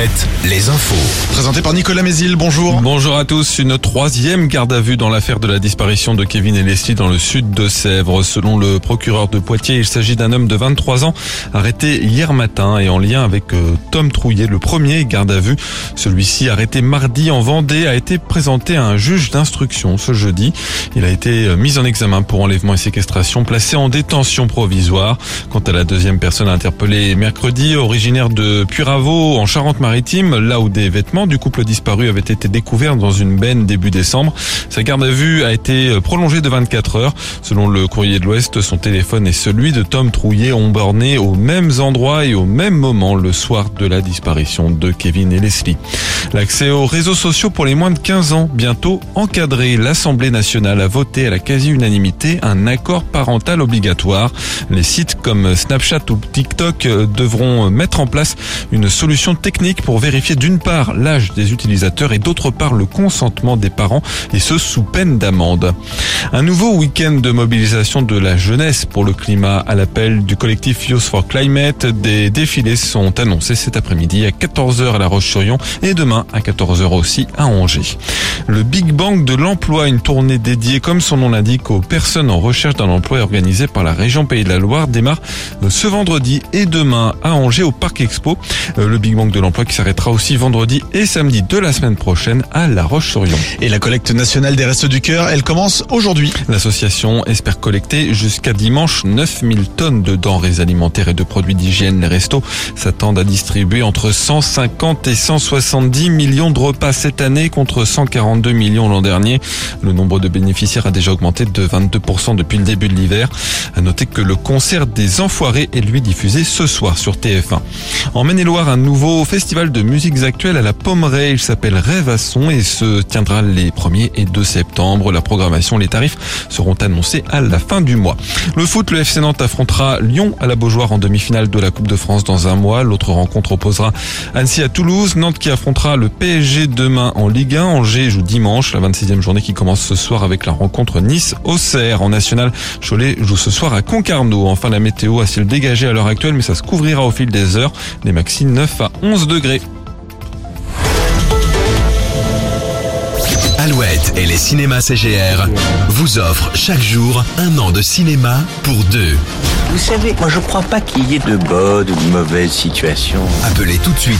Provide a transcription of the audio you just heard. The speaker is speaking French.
Alouette, les infos. Présenté par Nicolas Mézil, bonjour. Bonjour à tous. Une troisième garde à vue dans l'affaire de la disparition de Kevin et Leslie dans le sud de Sèvres. Selon le procureur de Poitiers, il s'agit d'un homme de 23 ans arrêté hier matin et en lien avec euh, Tom Trouillet, le premier garde à vue. Celui-ci arrêté mardi en Vendée a été présenté à un juge d'instruction ce jeudi. Il a été euh, mis en examen pour enlèvement et séquestration, placé en détention provisoire. Quant à la deuxième personne interpellée mercredi, originaire de Puravo en Charente-Maritime, là où des vêtements du couple disparu avaient été découverts dans une benne début décembre. Sa garde à vue a été prolongée de 24 heures. Selon le courrier de l'Ouest, son téléphone et celui de Tom Trouillet ont borné aux mêmes endroits et au même moment le soir de la disparition de Kevin et Leslie. L'accès aux réseaux sociaux pour les moins de 15 ans, bientôt encadré. L'Assemblée nationale a voté à la quasi-unanimité un accord parental obligatoire. Les sites comme Snapchat ou TikTok devront mettre en place une solution technique pour vérifier d'une part l'âge des utilisateurs et d'autre part le consentement des parents et ce sous peine d'amende. Un nouveau week-end de mobilisation de la jeunesse pour le climat à l'appel du collectif Youth for Climate. Des défilés sont annoncés cet après-midi à 14h à La Roche-sur-Yon et demain à 14h aussi à Angers. Le Big Bang de l'emploi, une tournée dédiée comme son nom l'indique aux personnes en recherche d'un emploi organisée par la région Pays de la Loire démarre ce vendredi et demain à Angers au Parc Expo. Le Big Bang de l'emploi qui s'arrêtera aussi vendredi et samedi de la semaine prochaine à La Roche-sur-Yon. Et la collecte nationale des Restos du Cœur, elle commence aujourd'hui. L'association espère collecter jusqu'à dimanche 9000 tonnes de denrées alimentaires et de produits d'hygiène. Les restos s'attendent à distribuer entre 150 et 170 millions de repas cette année contre 142 millions l'an dernier. Le nombre de bénéficiaires a déjà augmenté de 22% depuis le début de l'hiver. À noter que le concert des Enfoirés est lui diffusé ce soir sur TF1. En Maine-et-Loire, un nouveau festival de musiques actuelles à la Pommeraye. Il s'appelle Rêve à son et se tiendra les 1er et 2 septembre. La programmation, les tarifs seront annoncés à la fin du mois. Le foot, le FC Nantes affrontera Lyon à la Beaujoire en demi-finale de la Coupe de France dans un mois. L'autre rencontre opposera Annecy à Toulouse. Nantes qui affrontera le PSG demain en Ligue 1. Angers joue dimanche, la 26e journée qui commence ce soir avec la rencontre Nice-Auxerre. En national, Cholet joue ce soir à Concarneau. Enfin, la météo a ciel dégagé à l'heure actuelle, mais ça se couvrira au fil des heures. Les maxi 9 à 11 degrés. Alouette et les cinémas CGR vous offrent chaque jour un an de cinéma pour deux. Vous savez, moi je crois pas qu'il y ait de bonnes ou de mauvaises situations. Appelez tout de suite